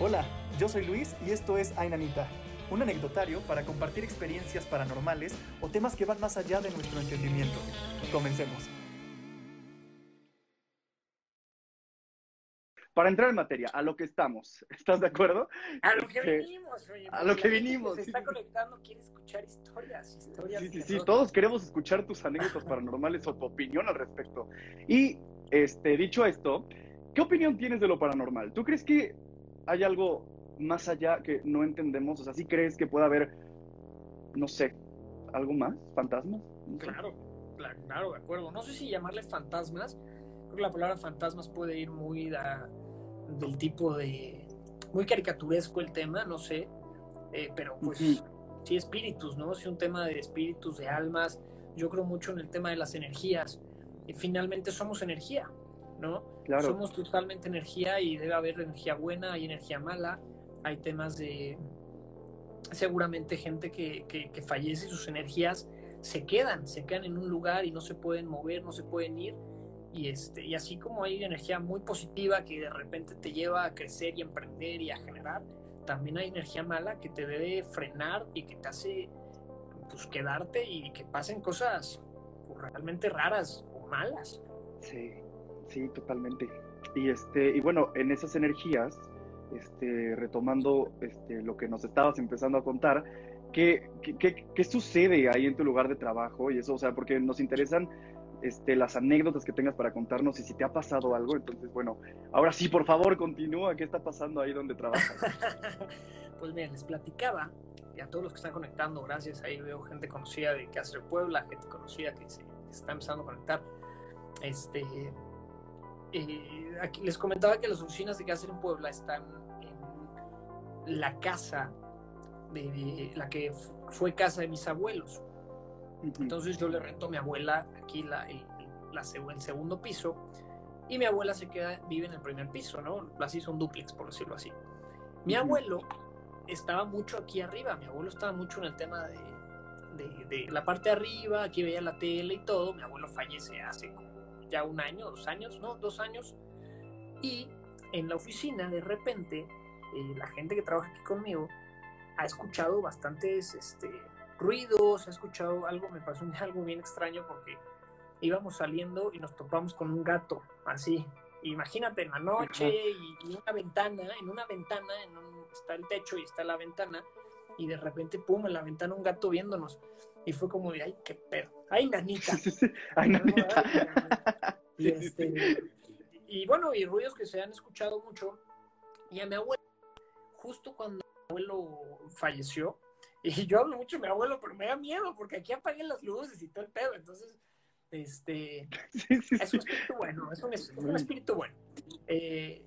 Hola, yo soy Luis y esto es Ainanita, un anecdotario para compartir experiencias paranormales o temas que van más allá de nuestro entendimiento. Comencemos. Para entrar en materia, a lo que estamos, ¿estás de acuerdo? A lo que Este, vinimos, oye. a lo que vinimos, Se sí, está sí. conectando, quiere escuchar historias, historias. Sí, sí, sí, todos queremos escuchar tus anécdotas paranormales o tu opinión al respecto. Y, este, dicho esto, ¿qué opinión tienes de lo paranormal? ¿Tú crees que hay algo más allá que no entendemos? O sea, ¿sí crees que puede haber, no sé, algo más? ¿Fantasmas? No sé. Claro, claro, de acuerdo. No sé si llamarle fantasmas. Creo que la palabra fantasmas puede ir muy da- del tipo de. Muy caricaturesco el tema, no sé. Eh, pero pues sí, espíritus, ¿no? Sí, un tema de espíritus, de almas. Yo creo mucho en el tema de las energías. Y finalmente somos energía, ¿no? Claro. Somos totalmente energía y debe haber energía buena y energía mala. Hay temas de seguramente gente que, que, que fallece y sus energías se quedan, se quedan en un lugar y no se pueden mover, no se pueden ir. Y, este, y así como hay energía muy positiva que de repente te lleva a crecer y emprender y a generar, también hay energía mala que te debe frenar y que te hace pues, quedarte y que pasen cosas pues, realmente raras o malas. Sí, sí, totalmente. Y este, y bueno, en esas energías, este, retomando este, lo que nos estabas empezando a contar, ¿qué, qué, qué- sucede ahí en tu lugar de trabajo? Y eso, o sea, porque nos interesan este, las anécdotas que tengas para contarnos y si te ha pasado algo. Entonces, bueno, ahora sí, por favor, continúa. ¿Qué está pasando ahí donde trabajas? pues bien, les platicaba y a todos los que están conectando, gracias. Ahí veo gente conocida de Cáceres Puebla, gente conocida que se está empezando a conectar. Este, eh, aquí les comentaba que las oficinas de Cáceres en Puebla están en la casa de, de la que fue casa de mis abuelos. Entonces yo le rento a mi abuela aquí la, el, la el segundo piso y mi abuela se queda, vive en el primer piso, ¿no? Así son duplex, por decirlo así. Mi abuelo estaba mucho aquí arriba, mi abuelo estaba mucho en el tema de, de- de la parte de arriba, aquí veía la tele y todo. Mi abuelo fallece hace como ya un año, dos años, ¿no? Dos años. Y en la oficina, de repente, eh, la gente que trabaja aquí conmigo ha escuchado bastantes este, ruidos, ha escuchado algo, me pasó algo bien extraño porque íbamos saliendo y nos topamos con un gato, así. Imagínate en la noche y, y una ventana, en una ventana, en un- está el techo y está la ventana, y de repente, pum, en la ventana un gato viéndonos. Y fue como de, ay, qué pedo. Ay, nanita. Ay, nanita. Y, este, y bueno, y ruidos que se han escuchado mucho. Y a mi abuelo, justo cuando mi abuelo falleció, y yo hablo mucho de mi abuelo, pero me da miedo porque aquí apagué las luces y todo el pedo. Entonces, este, Sí, sí, es un espíritu bueno, es un, es un espíritu bueno. Eh,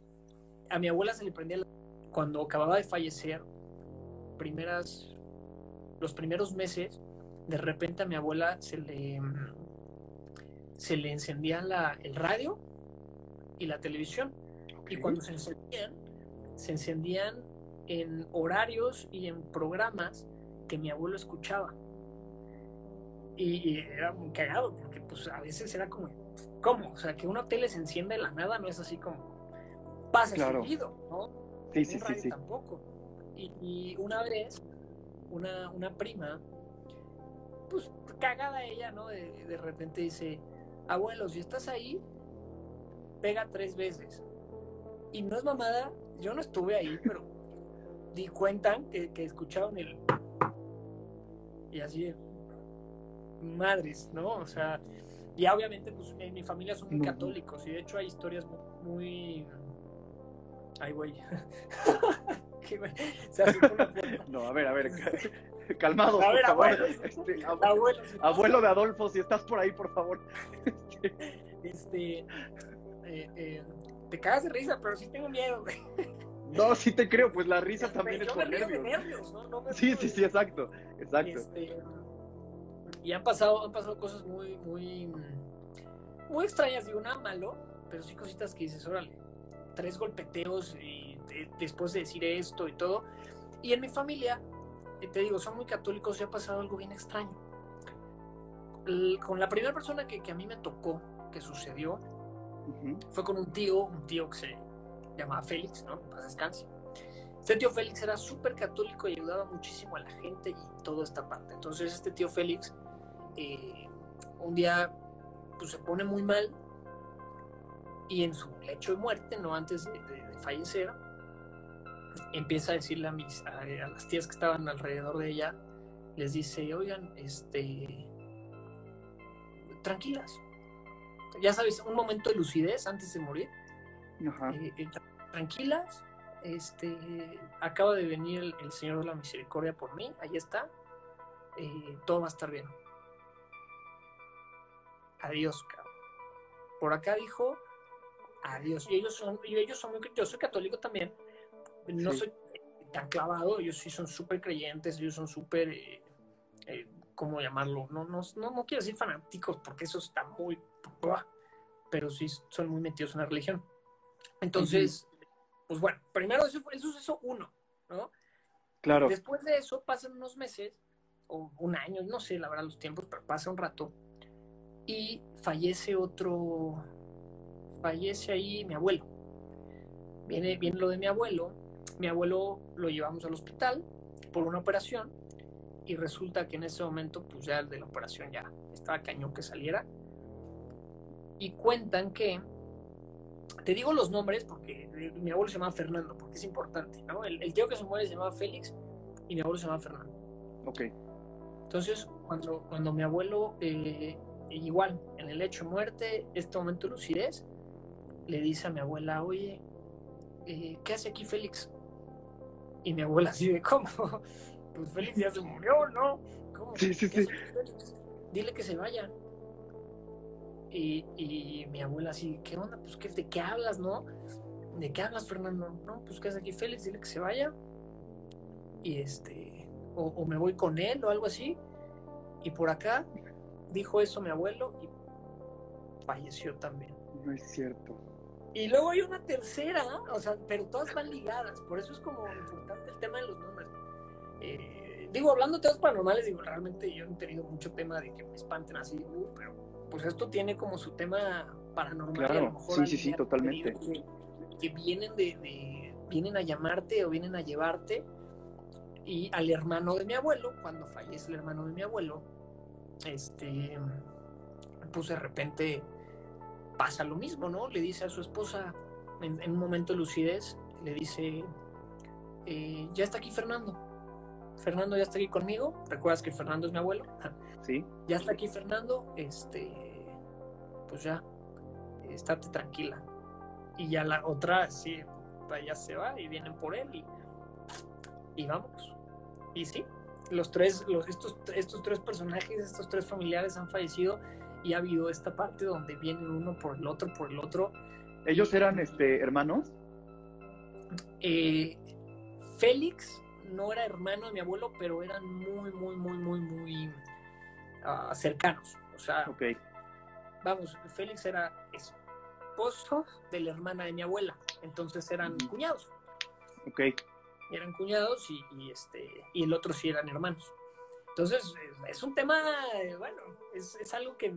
a mi abuela se le prendía la- cuando acababa de fallecer, primeras, los primeros meses, de repente a mi abuela se le se le encendía la- el radio y la televisión. Y cuando se encendían, se encendían en horarios y en programas que mi abuelo escuchaba. Y, y era muy cagado, porque pues a veces era como, ¿cómo? O sea, que una tele se encienda de la nada no es así como pasa Claro. seguido, ¿no? Sí, sí, sí. tampoco. Y, y una vez, una, una prima, pues cagada ella, ¿no? De, de repente dice, abuelo, si estás ahí, pega tres veces. Y no es mamada, yo no estuve ahí, pero di cuentan que, que escucharon el... Y así, madres, ¿no? O sea, y obviamente, pues en mi familia son muy No. católicos y de hecho hay historias mu- muy... Ay, güey. No, a ver, a ver, calmados, A por ver, favor. Este, ab- Abuelo, abuelo de Adolfo, si estás por ahí, por favor. Este, eh, eh, te cagas de risa, pero sí tengo miedo. No, sí te creo, pues la risa también Yo es me por río de nervios. nervios, ¿no? No me Sí, río sí, de- sí, exacto, exacto. Este, y han pasado, han pasado cosas muy, muy, muy extrañas, digo, nada malo, pero sí cositas que dices, órale, tres golpeteos y de- después de decir esto y todo. Y en mi familia, te digo, son muy católicos y ha pasado algo bien extraño. El- con la primera persona que, que a mí me tocó, que sucedió, Ujú. fue con un tío, un tío que se llamaba Félix, ¿no? Paz descanse. Este tío Félix era súper católico y ayudaba muchísimo a la gente y toda esta parte. Entonces este tío Félix eh, un día pues, se pone muy mal y en su lecho de muerte, no antes de, fallecer, empieza a decirle a, mis, a, las tías que estaban alrededor de ella, les dice, oigan, este, tranquilas. Ya sabes, un momento de lucidez antes de morir. Eh, eh, tranquilas, este, acaba de venir el, Señor de la Misericordia por mí, ahí está, eh, todo va a estar bien. Adiós, cabrón. Por acá dijo, adiós. Y ellos son, y ellos son, yo soy católico también, no soy tan clavado, ellos sí son súper creyentes, ellos son súper, eh, eh, ¿cómo llamarlo? No, no, no, quiero decir fanáticos porque eso está muy, pero sí son muy metidos en la religión. Entonces, pues bueno, primero eso, eso es eso uno, ¿no? Claro. Después de eso pasan unos meses o un año, no sé la verdad los tiempos, pero pasa un rato y fallece otro, fallece ahí mi abuelo. Viene, viene lo de mi abuelo, mi abuelo lo llevamos al hospital por una operación y resulta que en ese momento pues ya el de la operación ya estaba cañón que saliera y cuentan que te digo los nombres porque mi abuelo se llama Fernando porque es importante ¿no? el, tío que se muere se llamaba Félix y mi abuelo se llama Fernando ok entonces cuando cuando mi abuelo eh, igual en el hecho de muerte este momento de lucidez le dice a mi abuela oye eh, ¿qué hace aquí Félix? Y mi abuela así de, ¿cómo? Pues Félix ya se murió, ¿no? ¿Cómo? Sí, sí, sí. Dile que se vaya. Y, mi abuela así, ¿qué onda? Pues ¿qué, ¿de qué hablas, no? ¿De qué hablas, Fernando? No, pues ¿qué hace aquí Félix? Dile que se vaya. Y este, o, o me voy con él o algo así. Y por acá dijo eso mi abuelo y falleció también. No es cierto. Y luego hay una tercera, o sea, pero todas van ligadas, por eso es como importante el tema de los nombres. Eh, digo, hablando de temas paranormales, digo, realmente yo he tenido mucho tema de que me espanten así, uh, pero pues esto tiene como su tema paranormal. Claro, a lo mejor sí, sí, sí, totalmente. Que, vienen de, vienen a llamarte o vienen a llevarte y al hermano de mi abuelo, cuando fallece el hermano de mi abuelo, este, pues de repente pasa lo mismo, ¿no? Le dice a su esposa en, un momento de lucidez, le dice, eh, ya está aquí Fernando. Fernando ya está aquí conmigo. ¿Recuerdas que Fernando es mi abuelo? Sí. Ya está aquí Fernando. Este, pues ya, estate tranquila. Y ya la otra, sí, ya se va y vienen por él y, y vamos. Y sí, los tres, los, estos, estos tres personajes, estos tres familiares han fallecido y ha habido esta parte donde vienen uno por el otro, por el otro. ¿Ellos eran este, hermanos? Eh, Félix no era hermano de mi abuelo, pero eran muy, muy, muy, muy, muy ah, cercanos. O sea, vamos, Félix era esposo de la hermana de mi abuela, entonces eran cuñados. Ok. Eran cuñados y, y, este, y el otro sí eran hermanos. Entonces, es un tema, bueno, es, es, algo que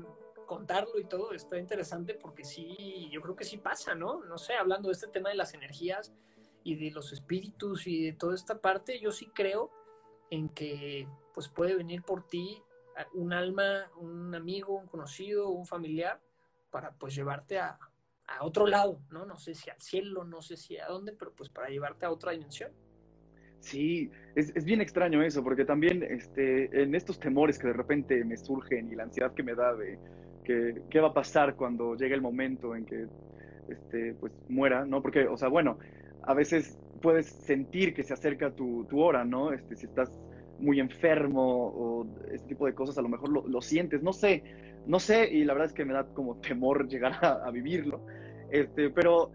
contarlo y todo está interesante porque sí, yo creo que sí pasa, ¿no? No sé, hablando de este tema de las energías y de los espíritus y de toda esta parte, yo sí creo en que pues puede venir por ti un alma, un amigo, un conocido, un familiar para pues llevarte a, a otro lado, ¿no? No sé si al cielo, no sé si a dónde, pero pues para llevarte a otra dimensión. Sí, es, es, bien extraño eso, porque también este, en estos temores que de repente me surgen y la ansiedad que me da de que, qué va a pasar cuando llegue el momento en que este, pues, muera, ¿no? Porque, o sea, bueno, a veces puedes sentir que se acerca tu, tu hora, ¿no? Este, si estás muy enfermo o ese tipo de cosas, a lo mejor lo, lo, sientes, no sé, no sé, y la verdad es que me da como temor llegar a, vivirlo, este, pero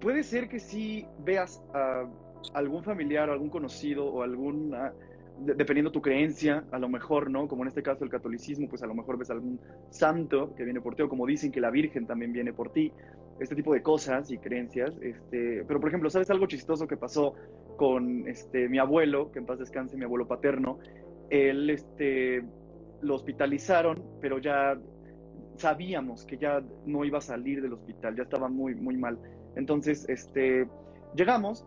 puede ser que sí veas a algún familiar algún conocido o alguna, dependiendo tu creencia, a lo mejor, ¿no? Como en este caso el catolicismo, pues a lo mejor ves algún santo que viene por ti, o como dicen que la Virgen también viene por ti, este tipo de cosas y creencias. Este, pero, por ejemplo, ¿sabes algo chistoso que pasó con este, mi abuelo, que en paz descanse, mi abuelo paterno? Él, este, lo hospitalizaron, pero ya sabíamos que ya no iba a salir del hospital, ya estaba muy, muy mal. Entonces, este, llegamos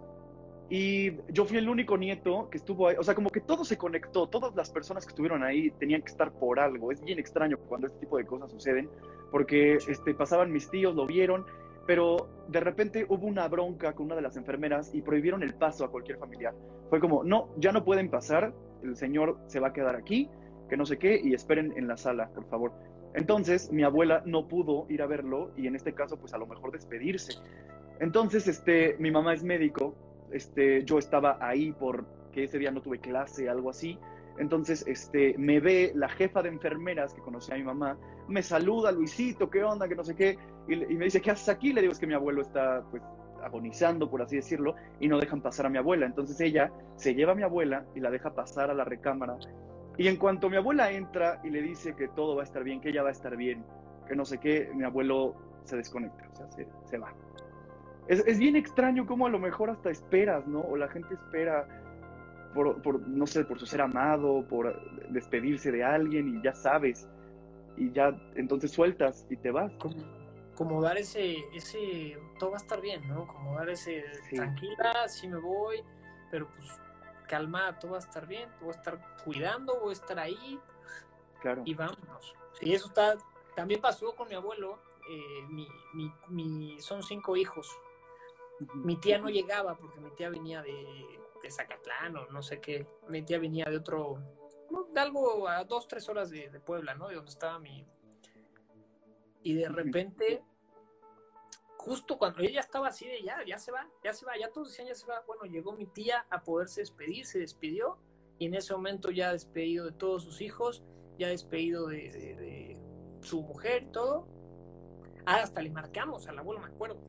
Y yo fui el único nieto que estuvo ahí. O sea, como que todo se conectó. Todas las personas que estuvieron ahí tenían que estar por algo. Es bien extraño cuando este tipo de cosas suceden. Porque este, pasaban mis tíos, lo vieron. Pero de repente hubo una bronca con una de las enfermeras y prohibieron el paso a cualquier familiar. Fue como, no, ya no pueden pasar. El señor se va a quedar aquí, que no sé qué, y esperen en la sala, por favor. Entonces, mi abuela no pudo ir a verlo y en este caso, pues a lo mejor despedirse. Entonces, este, mi mamá es médico este, yo estaba ahí porque ese día no tuve clase, algo así. Entonces, este, me ve la jefa de enfermeras que conocía a mi mamá, me saluda, Luisito, ¿qué onda? Que no sé qué. Y, me dice, ¿qué haces aquí? Le digo, es que mi abuelo está, pues, agonizando, por así decirlo, y no dejan pasar a mi abuela. Entonces ella se lleva a mi abuela y la deja pasar a la recámara. Y en cuanto mi abuela entra y le dice que todo va a estar bien, que ella va a estar bien, que no sé qué, mi abuelo se desconecta, o sea, se, se va es, bien extraño cómo a lo mejor hasta esperas, ¿no? O la gente espera por, no sé, por su ser amado, por despedirse de alguien y ya sabes. Y ya entonces sueltas y te vas. Como, dar ese, ese, todo va a estar bien, ¿no? Como dar ese, tranquila, sí me voy, pero pues calma, todo va a estar bien, voy a estar cuidando, voy a estar ahí. Claro. Y vámonos. Y eso está, también pasó con mi abuelo, eh, mi, mi, mi, son cinco hijos, mi tía no llegaba porque mi tía venía de, de Zacatlán o no sé qué. Mi tía venía de otro, de algo a dos, tres horas de, Puebla, ¿no? De donde estaba mi... Y de repente, justo cuando ella estaba así de ya, ya se va, ya se va, ya todos decían ya se va. Bueno, llegó mi tía a poderse despedir, se despidió y en ese momento ya despedido de todos sus hijos, ya despedido de, de su mujer y todo. Ah, hasta le marcamos al abuelo, me acuerdo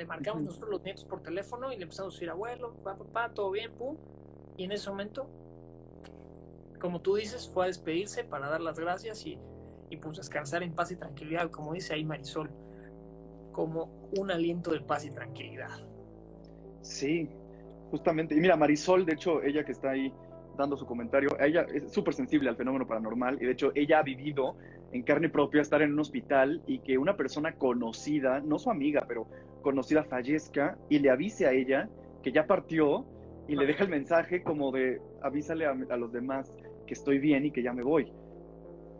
le marcamos nosotros los nietos por teléfono y le empezamos a decir, abuelo, papá, papá, todo bien, pum. Y en ese momento, como tú dices, fue a despedirse para dar las gracias y, y pues descansar en paz y tranquilidad, como dice ahí Marisol, como un aliento de paz y tranquilidad. Sí, justamente. Y mira, Marisol, de hecho, ella que está ahí dando su comentario, ella es súper sensible al fenómeno paranormal y de hecho ella ha vivido en carne propia estar en un hospital y que una persona conocida, no su amiga, pero conocida fallezca y le avise a ella que ya partió y le deja el mensaje como de avísale a, los demás que estoy bien y que ya me voy.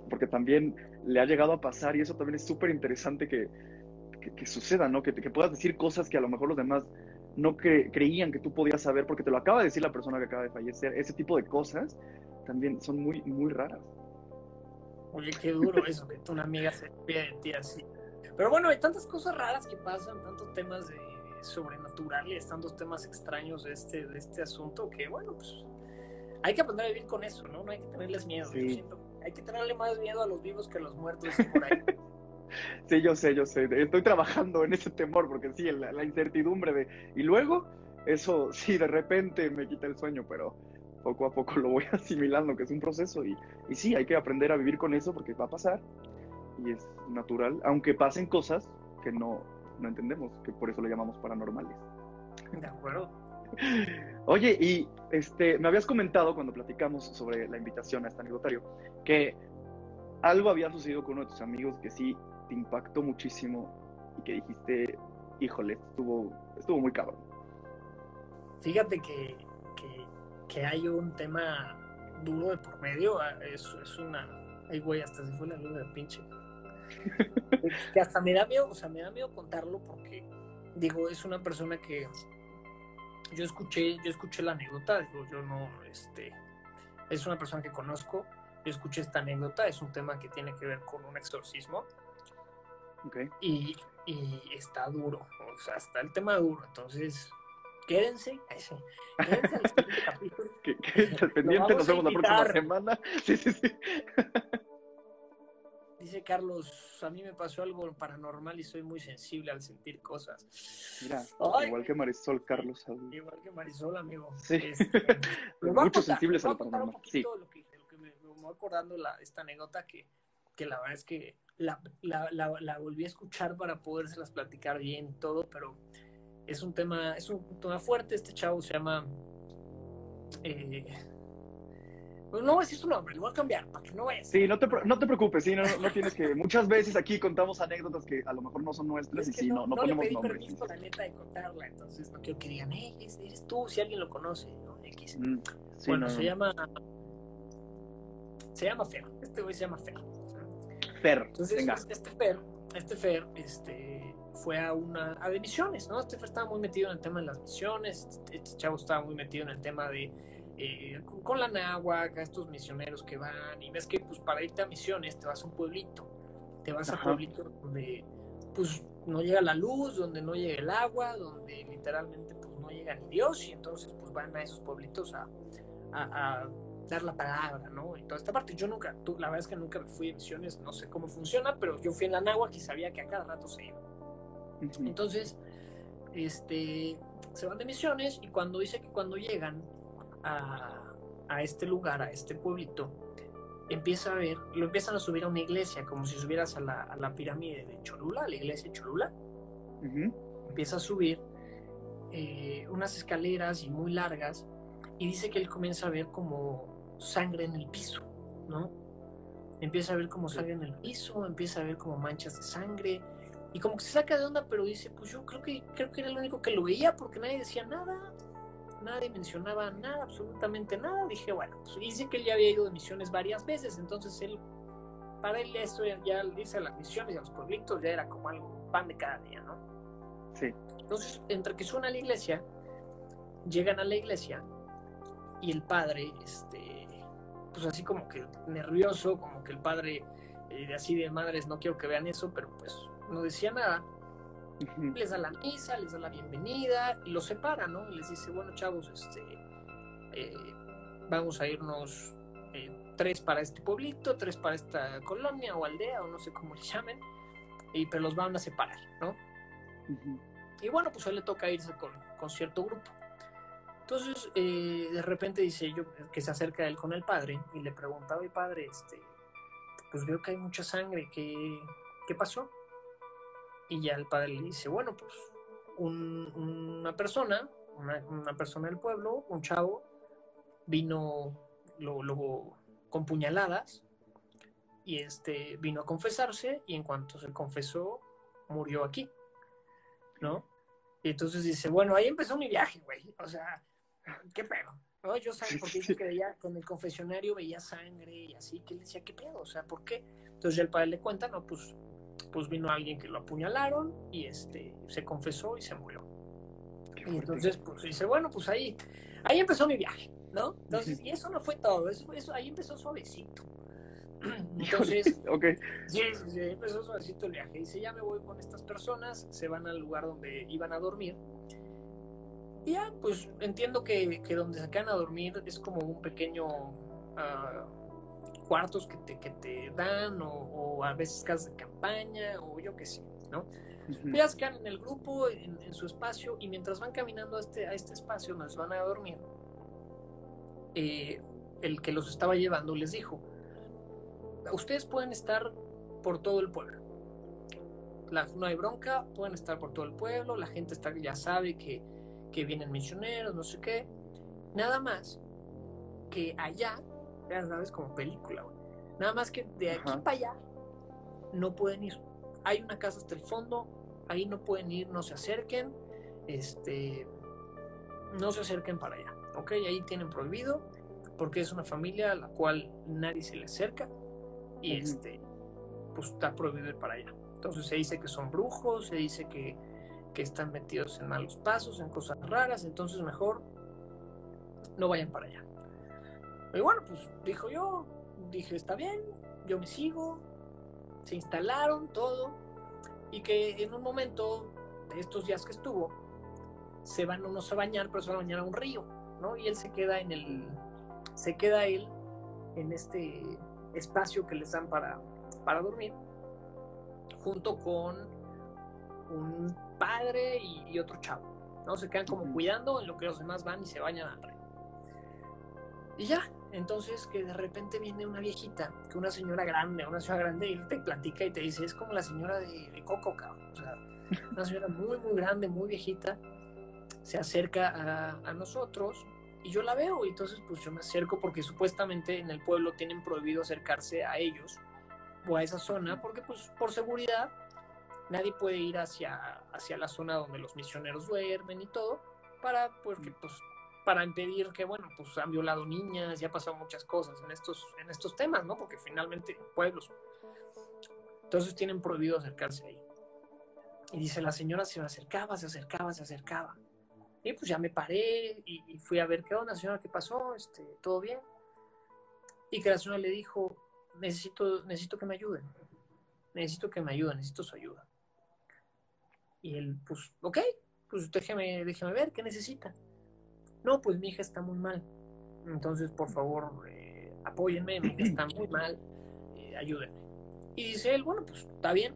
Porque también le ha llegado a pasar y eso también es súper interesante que, que, suceda, ¿no? Que, que, puedas decir cosas que a lo mejor los demás no creían que tú podías saber porque te lo acaba de decir la persona que acaba de fallecer. Ese tipo de cosas también son muy, muy raras. Oye, qué duro eso, que una amiga se despide de ti así. Pero bueno, hay tantas cosas raras que pasan, tantos temas de sobrenaturales, tantos temas extraños de este, de este asunto, que bueno, pues hay que aprender a vivir con eso, ¿no? No hay que tenerles miedo. Yo siento, hay que tenerle más miedo a los vivos que a los muertos por ahí. sí, yo sé, yo sé. Estoy trabajando en ese temor, porque sí, la, la incertidumbre de... Y luego, eso sí, de repente me quita el sueño, pero poco a poco lo voy asimilando, que es un proceso. Y, y sí, hay que aprender a vivir con eso porque va a pasar y es natural, aunque pasen cosas que no, no entendemos, que por eso le llamamos paranormales. De acuerdo. Oye, y este, me habías comentado cuando platicamos sobre la invitación a este anecdotario que algo había sucedido con uno de tus amigos que sí te impactó muchísimo y que dijiste, híjole, estuvo, estuvo muy cabrón. Fíjate que, que, hay un tema duro de por medio, ah, es, es una... Ay, güey, hasta se fue la luz del pinche que hasta me da miedo, o sea, me da miedo contarlo porque, digo, es una persona que yo escuché, yo escuché la anécdota, digo, yo no, este, es una persona que conozco, yo escuché esta anécdota, es un tema que tiene que ver con un exorcismo. Y, y está duro, o sea, está el tema duro, entonces quédense, quédense al capítulo. Quédense al pendiente, nos vemos la próxima semana. Sí, sí, sí. Dice Carlos, a mí me pasó algo paranormal y soy muy sensible al sentir cosas. Mira, igual que Marisol, Carlos. Igual que Marisol, amigo. Sí. Este, Muchos sensibles al paranormal. Sí. Lo que, lo que me, me voy acordando la, esta anécdota que, que la verdad es que la, la, la, volví a escuchar para podérselas platicar bien todo, pero es un tema, es un tema fuerte. Este chavo se llama eh, Pues no voy a decir su nombre, le voy a cambiar para que no vayas. Sí, no te, no te preocupes, sí, no, no, tienes que. Muchas veces aquí contamos anécdotas que a lo mejor no son nuestras y sí, no, no, ponemos le pedí nombres. permiso, la neta, de contarla, entonces no quiero que digan, hey, eres tú, si alguien lo conoce, ¿no? X. Mm, sí, bueno, no, se no. llama. Se llama Fer. Este güey se llama Fer. Fer, Entonces, venga. este Fer, este Fer, este, fue a una a de misiones, ¿no? Este estaba muy metido en el tema de las misiones, este, chavo estaba muy metido en el tema de eh, con, con la náhuac, a estos misioneros que van, y ves que pues para irte a misiones te vas a un pueblito, te vas a Ajá. pueblitos donde pues no llega la luz, donde no llega el agua, donde literalmente pues no llega ni Dios, y entonces pues van a esos pueblitos a, a- a dar la palabra, ¿no? Y toda esta parte. Yo nunca, tú, la verdad es que nunca me fui a misiones, no sé cómo funciona, pero yo fui en la náhuac y sabía que a cada rato se iba. Entonces, este, se van de misiones y cuando dice que cuando llegan a, a este lugar, a este pueblito, empieza a ver, lo empiezan a subir a una iglesia, como si subieras a la, a la pirámide de Cholula, a la iglesia de Cholula, empieza a subir eh, unas escaleras y muy largas y dice que él comienza a ver como sangre en el piso, ¿no? Empieza a ver como sangre en el piso, empieza a ver como manchas de sangre y como que se saca de onda, pero dice, pues yo creo que creo que era el único que lo veía porque nadie decía nada, nadie mencionaba nada, absolutamente nada. Dije, bueno, pues dice que él ya había ido de misiones varias veces, entonces él para él eso ya, irse a las misiones y a los pueblitos ya era como algo pan de cada día, ¿no? Sí. Entonces, entre que suena a la iglesia, llegan a la iglesia y el padre, este, pues así como que nervioso, como que el padre, eh, así de madres, no quiero que vean eso, pero pues no decía nada. Les da la misa, les da la bienvenida y los separa, ¿no? Y les dice, bueno, chavos, este, eh, vamos a irnos eh, tres para este pueblito, tres para esta colonia o aldea, o no sé cómo le llamen, y, pero los van a separar, ¿no? Y bueno, pues a él le toca irse con, con cierto grupo. Entonces, eh, de repente dice yo que se acerca él con el padre y le pregunta, oye padre, este, pues veo que hay mucha sangre, ¿qué, qué pasó? Y ya el padre le dice, bueno, pues un- una persona, una, una persona del pueblo, un chavo, vino lo, lo- con puñaladas y este vino a confesarse y en cuanto se confesó, murió aquí. ¿no? Y entonces dice, bueno, ahí empezó mi viaje, güey. O sea, ¿qué pedo? ¿No? Yo sabía, porque dice que veía, con el confesionario veía sangre y así, que él decía, ¿qué pedo? O sea, ¿por qué? Entonces ya el padre le cuenta, no, pues, pues vino alguien que lo apuñalaron y este, se confesó y se murió. Y entonces, pues dice, bueno, pues ahí, ahí empezó mi viaje, ¿no? Entonces, y eso no fue todo, eso, eso ahí empezó suavecito. Entonces, ok. Sí, sí, sí, empezó suavecito el viaje. Dice, ya me voy con estas personas, se van al lugar donde iban a dormir. Y ya, pues entiendo que, que donde se quedan a dormir es como un pequeño ah, cuartos que te, que te dan, o, o a veces casas de campaña, o yo qué sé, ¿no? Se quedan en el grupo, en, en su espacio, y mientras van caminando a este, a este espacio donde se van a dormir, eh, el que los estaba llevando les dijo, ustedes pueden estar por todo el pueblo. La- no hay bronca, pueden estar por todo el pueblo, la gente está, ya sabe que, que vienen misioneros, no sé qué. Nada más que allá, ya sabes, como película, güey. Nada más que de aquí Ajá. para allá no pueden ir. Hay una casa hasta el fondo, ahí no pueden ir, no se acerquen, este, no se acerquen para allá, ¿ok? Ahí tienen prohibido, porque es una familia a la cual nadie se le acerca y este, pues está prohibido ir para allá. Entonces se dice que son brujos, se dice que, que están metidos en malos pasos, en cosas raras, entonces mejor no vayan para allá. Y bueno, pues dijo yo, dije, está bien, yo me sigo, se instalaron todo, y que en un momento de estos días que estuvo, se van unos a bañar, pero se van a bañar a un río, ¿no? Y él se queda en el, se queda él en este espacio que les dan para, para dormir, junto con un padre y, y otro chavo, ¿no? Se quedan como cuidando en lo que los demás van y se bañan al río. Y ya, entonces que de repente viene una viejita, que una señora grande, una señora grande, y te platica y te dice, es como la señora de, de Coco, cabrón. O sea, una señora muy, muy grande, muy viejita, se acerca a, a nosotros y yo la veo, y entonces pues yo me acerco porque supuestamente en el pueblo tienen prohibido acercarse a ellos o a esa zona, porque pues por seguridad nadie puede ir hacia, hacia la zona donde los misioneros duermen y todo, para, porque, pues, para impedir que, bueno, pues han violado niñas, ya ha pasado muchas cosas en estos, en estos temas, ¿no? Porque finalmente pueblos. Entonces tienen prohibido acercarse ahí. Y dice, la señora se acercaba, se acercaba, se acercaba. Y pues ya me paré y, fui a ver qué onda, señora, qué pasó, este, todo bien. Y que la señora le dijo, necesito, necesito que me ayuden. Necesito que me ayuden, necesito su ayuda. Y él, pues, ok, pues déjeme, déjeme ver, ¿qué necesita? No, pues mi hija está muy mal. Entonces, por favor, eh, apóyenme, mi hija está muy mal, eh, ayúdenme. Y dice él, bueno, pues está bien,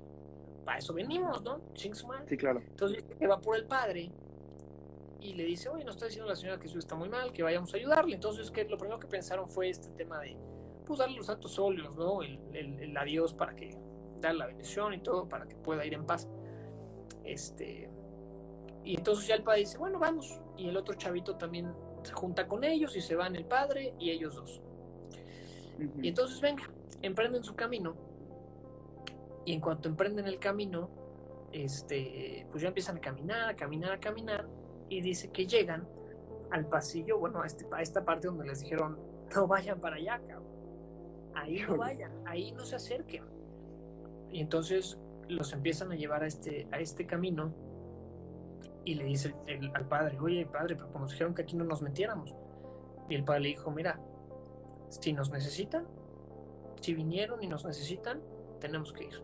para eso venimos, ¿no? Sí, claro. Entonces, que va por el padre y le dice, oye, nos está diciendo la señora que su está muy mal, que vayamos a ayudarle. Entonces, que lo primero que pensaron fue este tema de, pues, darle los santos óleos, ¿no? El, el, el adiós para que, dar la bendición y todo, para que pueda ir en paz. Este, y entonces ya el padre dice, bueno, vamos. Y el otro chavito también se junta con ellos y se van el padre y ellos dos. Y entonces, venga, emprenden su camino. Y en cuanto emprenden el camino, este, pues ya empiezan a caminar, a caminar, a caminar. Y dice que llegan al pasillo, bueno, a, este, a esta parte donde les dijeron, no vayan para allá, cabrón. Ahí no vayan, ahí no se acerquen. Y entonces los empiezan a llevar a este, a este camino y le dice al padre, oye padre, pero nos dijeron que aquí no nos metiéramos. Y el padre le dijo, mira, si nos necesitan, si vinieron y nos necesitan, tenemos que ir.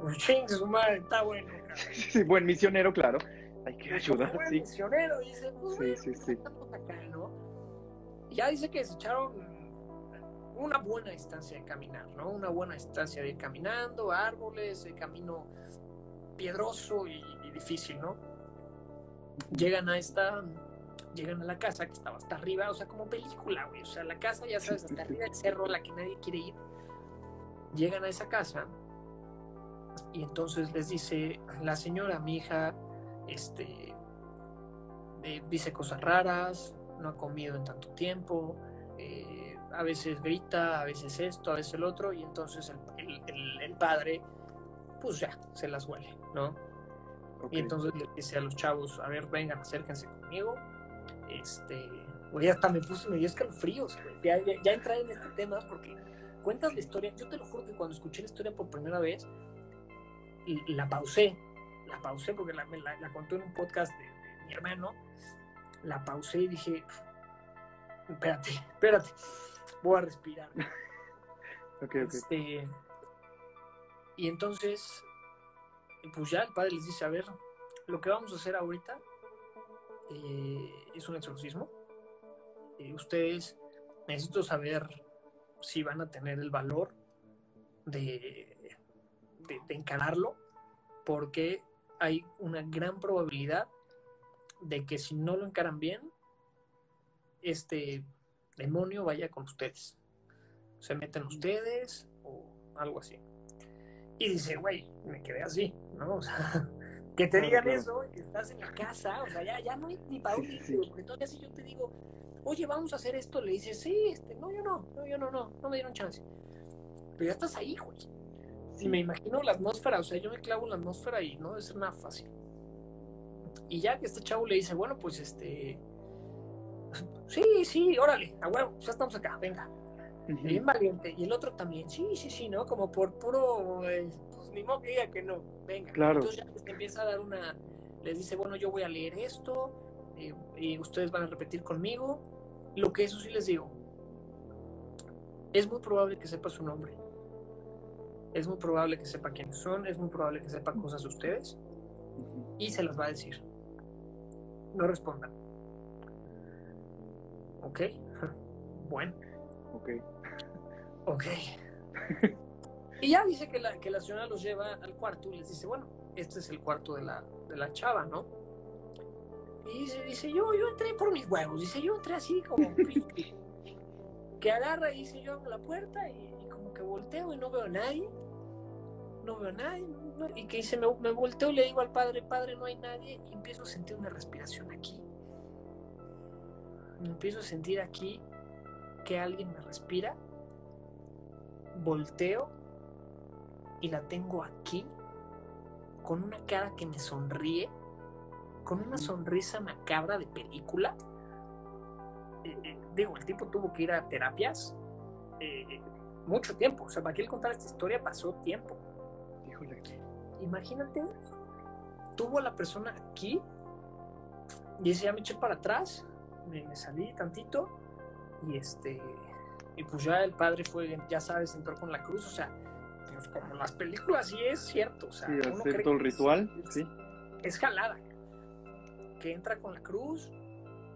Pues su madre, está bueno. Sí, buen misionero, claro. Hay que ayudar. Buen misionero, dice, pues, sí, sí, sí. Acá, ¿no? ya dice que se echaron una buena distancia de caminar, ¿no? Una buena distancia de ir caminando, árboles, el camino piedroso y, difícil, ¿no? Llegan a esta, llegan a la casa que estaba hasta arriba, o sea, como película, güey, o sea, la casa, ya sabes, hasta arriba del cerro, la que nadie quiere ir. Llegan a esa casa y entonces les dice la señora, mi hija, este, eh, dice cosas raras, no ha comido en tanto tiempo, eh, a veces grita, a veces esto, a veces el otro, y entonces el, padre, pues ya, se las huele, ¿no? Y entonces le dice a los chavos, a ver, vengan, acérquense conmigo. Este, güey, hasta me puse, me dio escalofríos, güey. Ya, ya, entré en este tema porque cuentas la historia. Yo te lo juro que cuando escuché la historia por primera vez, la pausé, la pausé porque la, la, contó en un podcast de, de mi hermano. La pausé y dije, espérate, espérate voy a respirar. Este, y entonces, pues ya el padre les dice, a ver, lo que vamos a hacer ahorita eh, es un exorcismo. Eh, ustedes necesito saber si van a tener el valor de encararlo, porque hay una gran probabilidad de que si no lo encaran bien, este demonio vaya con ustedes. Se meten ustedes o algo así. Y dice, güey, me quedé así, ¿no? O sea, que te digan eso, que estás en la casa, o sea, ya, ya no hay ni para un porque entonces si yo te digo, oye, vamos a hacer esto, le dices, sí, este, no, yo no, no, yo no, no, no me dieron chance. Pero ya estás ahí, güey. Si me imagino la atmósfera, o sea, yo me clavo en la atmósfera y no debe ser nada fácil. Y ya que este chavo le dice, bueno, pues este, sí, sí, órale, a huevo, ya estamos acá, venga. Bien valiente. Y el otro también, sí, sí, sí, ¿no? Como por puro, eh, pues ni modo que diga que no, venga. Claro. Entonces ya les empieza a dar una, les dice, bueno, yo voy a leer esto, eh, y ustedes van a repetir conmigo. Lo que eso sí les digo, es muy probable que sepa su nombre. Es muy probable que sepa quiénes son, es muy probable que sepa cosas de ustedes y se las va a decir. No respondan. Ok, bueno. Ok. Ok. y ya dice que la, que la señora los lleva al cuarto y les dice, bueno, este es el cuarto de la, de la chava, ¿no? Y dice, dice, yo, yo entré por mis huevos, dice, yo entré así como que agarra y dice, yo abro la puerta y, como que volteo y no veo a nadie, no veo a nadie, y que dice, me, me volteo y le digo al padre, padre, no hay nadie, y empiezo a sentir una respiración aquí empiezo a sentir aquí que alguien me respira, volteo y la tengo aquí, con una cara que me sonríe, con una sonrisa macabra de película. Eh, eh, digo, el tipo tuvo que ir a terapias eh, mucho tiempo. O sea, para que él contara esta historia pasó tiempo. Híjole. Imagínate, tuvo a la persona aquí y ese ya me eché para atrás, me, me salí tantito y este y pues ya el padre fue, ya sabes, entró con la cruz, o sea, pues como las películas sí es cierto, o sea, Sí, uno cree el ritual, es, sí. es jalada, que entra con la cruz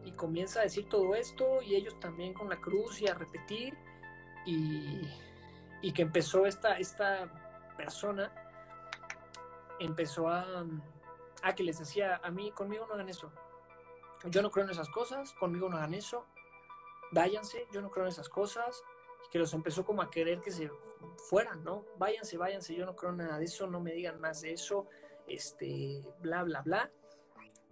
y comienza a decir todo esto y ellos también con la cruz y a repetir y, y que empezó esta, esta persona, empezó a, a que les decía, a mí, conmigo no hagan eso, yo no creo en esas cosas, conmigo no hagan eso, váyanse, yo no creo en esas cosas, y que los empezó como a querer que se fueran, ¿no? Váyanse, váyanse, yo no creo en nada de eso, no me digan más de eso, este, bla, bla, bla.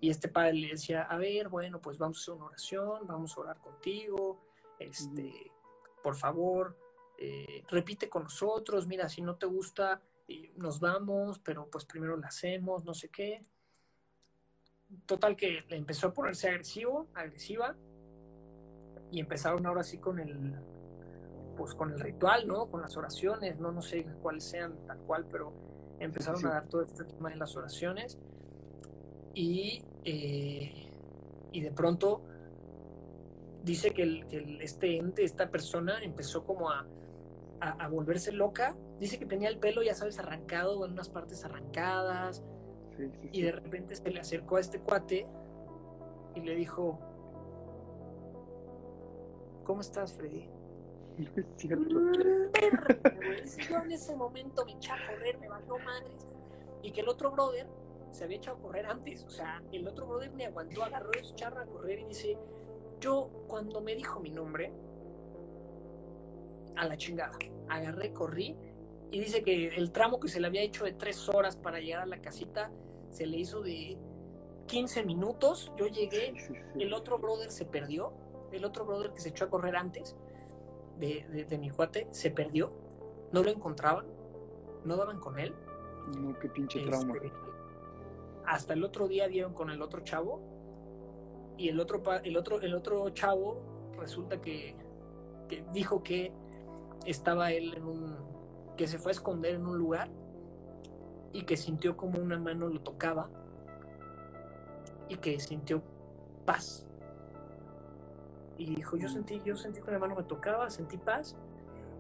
Y este padre le decía, a ver, bueno, pues vamos a hacer una oración, vamos a orar contigo, este, por favor, eh, repite con nosotros, mira, si no te gusta, eh, nos vamos, pero pues primero la hacemos, no sé qué. Total que le empezó a ponerse agresivo, agresiva, y empezaron ahora sí con el, pues con el ritual, ¿no? Con las oraciones, no, no sé cuáles sean tal cual, pero empezaron Sí. a dar todo este tema de las oraciones y, eh, y de pronto dice que, el- que el- este ente, esta persona empezó como a, a, a volverse loca. Dice que tenía el pelo, ya sabes, arrancado, en unas partes arrancadas, Sí, sí, y de repente se le acercó a este cuate y le dijo, ¿cómo estás, Freddy? Es cierto. Dice, Yo en ese momento me eché a correr, me valió madres. Y que el otro brother se había echado a correr antes. O sea, el otro brother me aguantó, agarró su charra a correr y dice, yo cuando me dijo mi nombre, a la chingada, agarré, corrí. Y dice que el tramo que se le había hecho de tres horas para llegar a la casita, se le hizo de 15 minutos. Yo llegué, el otro brother se perdió. El otro brother que se echó a correr antes de, de- de mi cuate se perdió. No lo encontraban. No daban con él. No, qué pinche trauma. Este, hasta el otro día dieron con el otro chavo. Y el otro, el otro, el otro chavo resulta que, que dijo que estaba él en un. que se fue a esconder en un lugar y que sintió como una mano lo tocaba y que sintió paz. Y dijo, yo sentí, yo sentí que una mano me tocaba, sentí paz.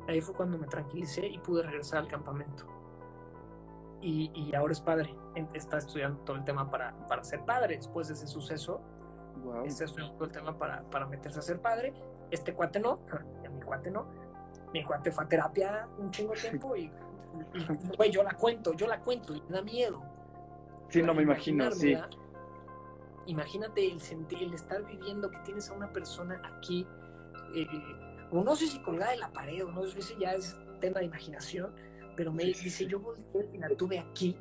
Ahí fue cuando me tranquilicé y pude regresar al campamento. Y, y ahora es padre. Está estudiando todo el tema para, para ser padre. Después de ese suceso, Wow. está estudiando todo el tema para, para meterse a ser padre. Este cuate no, a mi cuate no. Mi cuate fue a terapia un chingo de tiempo y, y, güey, yo la cuento, yo la cuento y me da miedo. Sí, no me imagino, sí. Imagínate el sentir, el estar viviendo que tienes a una persona aquí, eh, o no sé si colgada de la pared, o no sé si ya es tema de imaginación, pero me dice, yo volteé y la tuve aquí.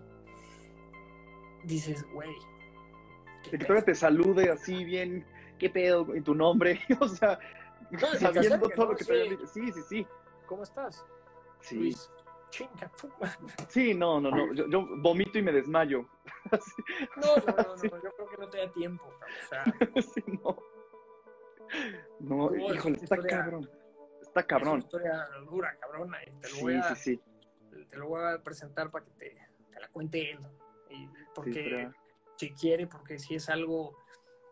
Dices, güey. Que pedo". todavía te salude así bien, qué pedo, y tu nombre, o sea, No, sabiendo todo ¿no? lo que Sí. te. Sí, sí, sí. ¿Cómo estás? Sí, Luis. Chinga. madre. sí, no, no, no. Yo, yo vomito y me desmayo. No, no, no, no, yo creo que no te da tiempo. O sea, sí, no. No, híjole, está historia- cabrón. Está es una cabrón. historia dura, cabrona. y te lo voy Sí, a, sí, sí. te lo voy a presentar para que te, te la cuente él. Y porque si quiere, porque sí es algo,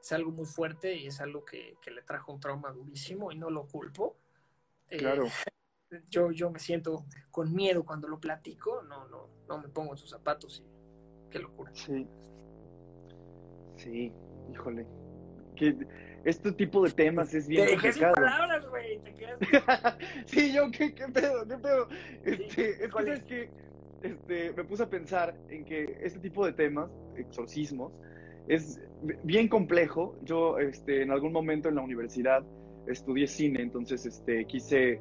es algo muy fuerte y es algo que, que le trajo un trauma durísimo y no lo culpo. Eh, Claro. yo, yo me siento con miedo cuando lo platico, no, no, no me pongo en sus zapatos y qué locura. Sí. Sí, híjole. Que este tipo de temas es bien te dejé sin palabras, güey, te quedas sí, yo, ¿qué, qué pedo? ¿Qué pedo? Este, Sí, es que, ¿cuál ¿sabes es? qué? Este, me puse a pensar en que este tipo de temas, exorcismos, es bien complejo. Yo, este, en algún momento en la universidad estudié cine, entonces, este, quise,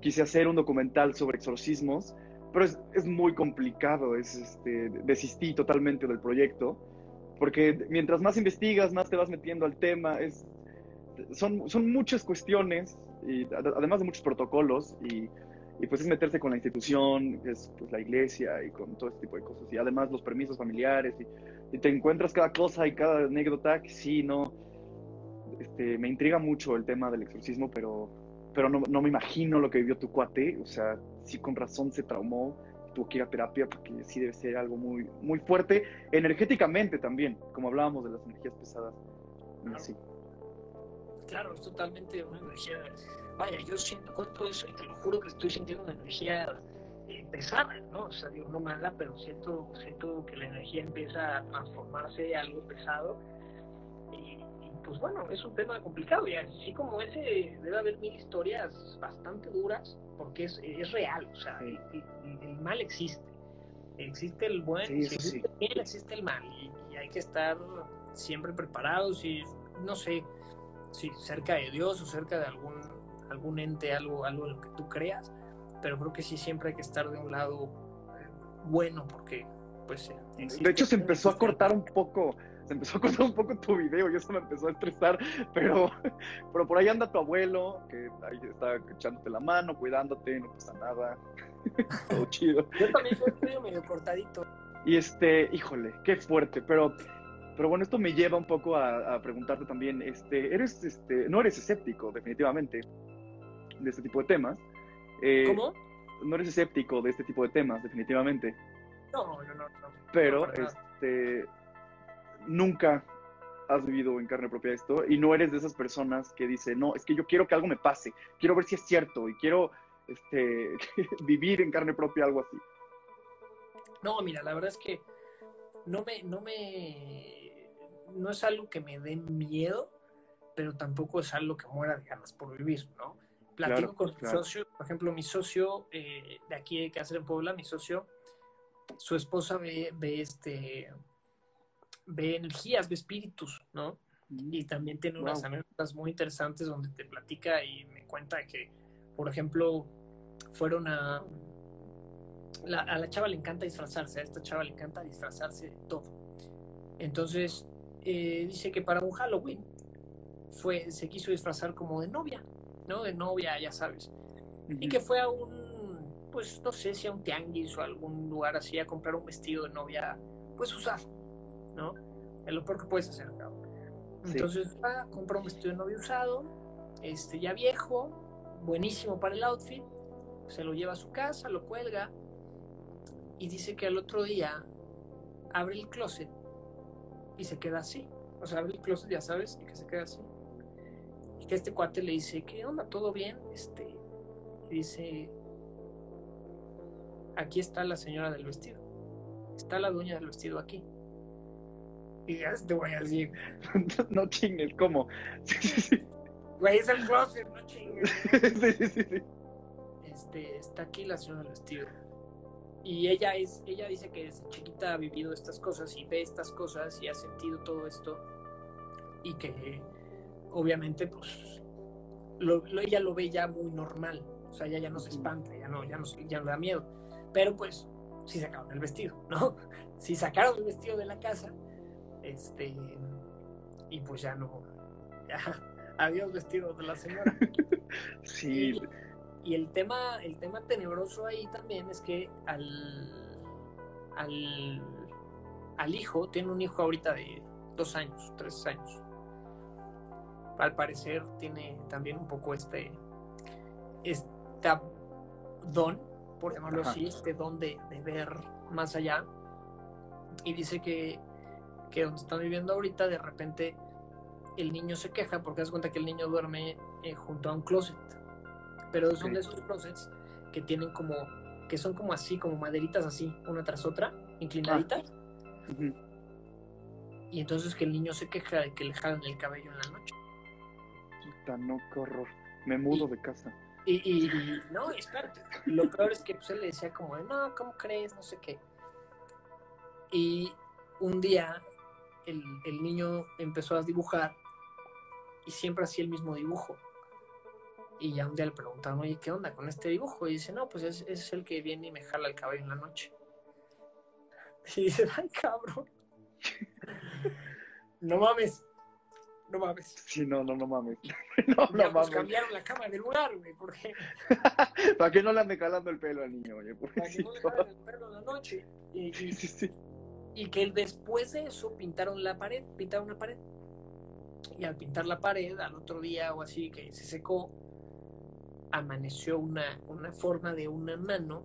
quise hacer un documental sobre exorcismos, pero es, es muy complicado. Es, este, desistí totalmente del proyecto, porque mientras más investigas, más te vas metiendo al tema. Es, son, son muchas cuestiones, y además de muchos protocolos, y, y, pues es meterse con la institución, es pues la iglesia y con todo este tipo de cosas, y además los permisos familiares, y, y te encuentras cada cosa y cada anécdota que sí, no, este, me intriga mucho el tema del exorcismo, pero, pero no, no me imagino lo que vivió tu cuate, o sea, sí con razón se traumó, tuvo que ir a terapia porque sí debe ser algo muy, muy fuerte, energéticamente también, como hablábamos de las energías pesadas. Claro. Sí. claro, es totalmente una energía. Vaya, yo siento con todo eso y te lo juro que estoy sintiendo una energía eh, pesada, ¿no? O sea, digo, no mala, pero siento, siento que la energía empieza a transformarse en algo pesado. Y, y, pues bueno, es un tema complicado y así como ese debe haber mil historias bastante duras porque es, es real, o sea, el, el, el, mal existe. Existe el buen, Sí, eso sí. existe el bien, existe el mal y, y hay que estar siempre preparados y no sé si cerca de Dios o cerca de algún algún ente, algo, algo en lo que tú creas, pero creo que sí siempre hay que estar de un lado eh, bueno porque pues existe- De hecho, se empezó a existe cortar un poco, se empezó a cortar un poco tu video y eso me empezó a estresar, pero, pero por ahí anda tu abuelo, que ahí está echándote la mano, cuidándote, no pasa nada, todo chido. Yo también soy medio, medio cortadito. Y este, híjole, qué fuerte, pero, pero bueno, esto me lleva un poco a, a preguntarte también, este, eres, este, no eres escéptico, definitivamente, de este tipo de temas. Eh, ¿Cómo? No eres escéptico de este tipo de temas, definitivamente, No, no, no. no. pero No, este, nunca has vivido en carne propia esto y no eres de esas personas que dicen, no, es que yo quiero que algo me pase, quiero ver si es cierto y quiero este, vivir en carne propia algo así. No, mira, la verdad es que no me, no me, no es algo que me dé miedo, pero tampoco es algo que muera de ganas por vivir, ¿no? Platico Claro, con mi socio, por ejemplo, mi socio eh, de aquí de Cáceres en Puebla, mi socio, su esposa ve, ve este, ve energías, ve espíritus, ¿no? y también tiene unas anécdotas muy interesantes donde te platica y me cuenta que, por ejemplo, fueron a... la- a la chava le encanta disfrazarse, a esta chava le encanta disfrazarse de todo. Entonces, eh, dice que para un Halloween fue, se quiso disfrazar como de novia, ¿no? De novia, ya sabes. Y que fue a un, pues no sé si a un tianguis o a algún lugar así a comprar un vestido de novia, pues usado, ¿no? Es lo peor que puedes hacer, cabrón. Sí. Entonces va, compra un vestido de novia usado, este ya viejo, buenísimo para el outfit, se lo lleva a su casa, lo cuelga y dice que al otro día abre el closet y se queda así. O sea, abre el closet, ya sabes, y que se queda así. Y que este cuate le dice, ¿qué onda? ¿Todo bien? Este, y dice, aquí está la señora del vestido. Está la dueña del vestido aquí. Y ya te voy a decir, no chingues, ¿cómo? Sí, sí, sí. güey, es el closet, no chingues. Sí, sí, sí. Este, está aquí la señora del vestido. Y ella es, ella dice que desde chiquita ha vivido estas cosas y ve estas cosas y ha sentido todo esto. Y que obviamente, pues, lo, lo- ella lo ve ya muy normal. O sea, ella ya no se espanta, ya no, ya no, ya no le da miedo. Pero pues, sí sacaron el vestido, ¿no? Sí sacaron el vestido de la casa. Este, y pues ya no, ya, adiós vestido de la señora. Sí, Y el tema, el tema tenebroso ahí también es que al, al, al hijo, tiene un hijo ahorita de dos años, tres años. Al parecer tiene también un poco este, esta don, por llamarlo Ajá. así, este don de, de ver más allá. Y dice que, que donde están viviendo ahorita, de repente el niño se queja porque das cuenta que el niño duerme eh, junto a un closet. Pero son de esos closets que tienen como, que son como así, como maderitas así, una tras otra, inclinaditas. Ujú. Y entonces que el niño se queja de que le jalan el cabello en la noche. Puta, no, qué horror. Me mudo de casa. Y, y- y- no, espérate. Lo peor es que pues, él le decía como no, ¿cómo crees? No sé qué. Y un día el, el niño empezó a dibujar y siempre hacía el mismo dibujo. Y ya un día le preguntaron, oye, ¿qué onda con este dibujo? Y dice, no, pues es, es el que viene y me jala el cabello en la noche. Y dice, ay, cabrón. No mames. no mames. Sí, no, no, no mames. No, Ya no pues mames. cambiaron la cama de lugar, güey, porque Para que no le ande calando el pelo al niño, oye, para que no le pobrecito. jalen el pelo en la noche. Y, y- Sí, sí. Y que después de eso pintaron la pared, pintaron la pared. Y al pintar la pared, al otro día o así, que se secó, amaneció una, una forma de una mano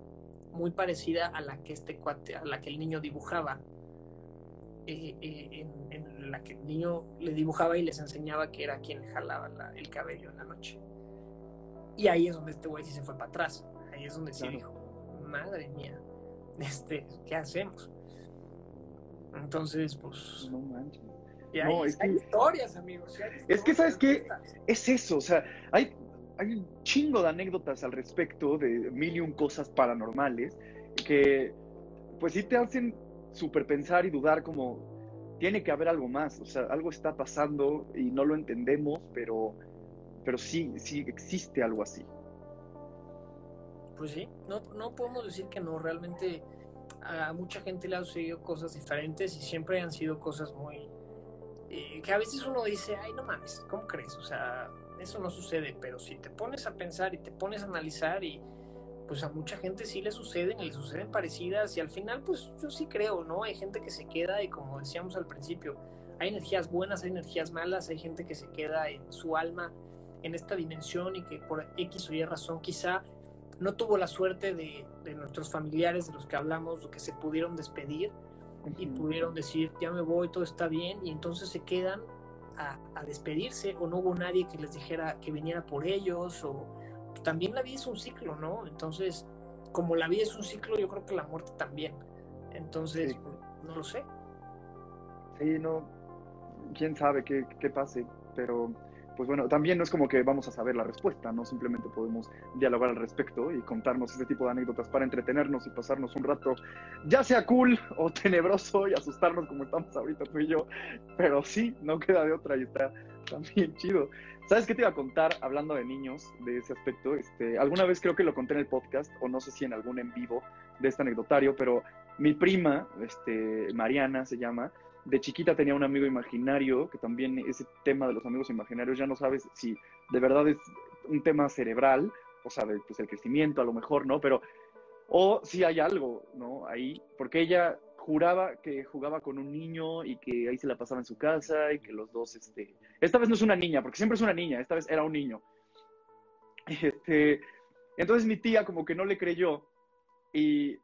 muy parecida a la que este cuate, a la que el niño dibujaba. eh, eh, en, en la que el niño le dibujaba y les enseñaba que era quien jalaba la- el cabello en la noche. Y ahí es donde este güey sí se fue para atrás. Ahí es donde sí Claro. dijo, madre mía, este, ¿qué hacemos? Entonces, pues, No manches. y No, hay, que- hay historias, amigos. Es que, ¿sabes qué? Es eso, o sea, hay, hay un chingo de anécdotas al respecto de mil y un cosas paranormales que, pues sí te hacen súper pensar y dudar como, tiene que haber algo más, o sea, algo está pasando y no lo entendemos, pero, pero sí, sí existe algo así. Pues sí, no, no podemos decir que no, realmente a mucha gente le han sucedido cosas diferentes y siempre han sido cosas muy... eh, que a veces uno dice, ay, no mames, ¿cómo crees? O sea, eso no sucede, pero si te pones a pensar y te pones a analizar y pues a mucha gente sí le suceden y le suceden parecidas y al final pues yo sí creo, ¿no? Hay gente que se queda y como decíamos al principio, hay energías buenas, hay energías malas, hay gente que se queda en su alma en esta dimensión y que por X o Y razón quizá no tuvo la suerte de, de nuestros familiares de los que hablamos, que se pudieron despedir y pudieron decir, ya me voy, todo está bien, y entonces se quedan a, a despedirse, o no hubo nadie que les dijera que viniera por ellos, o también la vida es un ciclo, ¿no? Entonces, como la vida es un ciclo, yo creo que la muerte también. Entonces, Sí. no lo sé. Sí, no, quién sabe qué, qué pase, pero pues bueno, también no es como que vamos a saber la respuesta, no simplemente podemos dialogar al respecto y contarnos este tipo de anécdotas para entretenernos y pasarnos un rato, ya sea cool o tenebroso y asustarnos como estamos ahorita tú y yo, pero sí, no queda de otra y está también chido. ¿Sabes qué te iba a contar hablando de niños, de ese aspecto? Este, alguna vez creo que lo conté en el podcast, o no sé si en algún en vivo de este anecdotario, pero mi prima, este, Mariana se llama, de chiquita tenía un amigo imaginario, que también ese tema de los amigos imaginarios ya no sabes si de verdad es un tema cerebral, o sea, de, pues el crecimiento a lo mejor, ¿no? Pero, o si hay algo, ¿no? Ahí, porque ella juraba que jugaba con un niño y que ahí se la pasaba en su casa y que los dos, este, esta vez no es una niña, porque siempre es una niña, esta vez era un niño. Este, entonces mi tía como que no le creyó y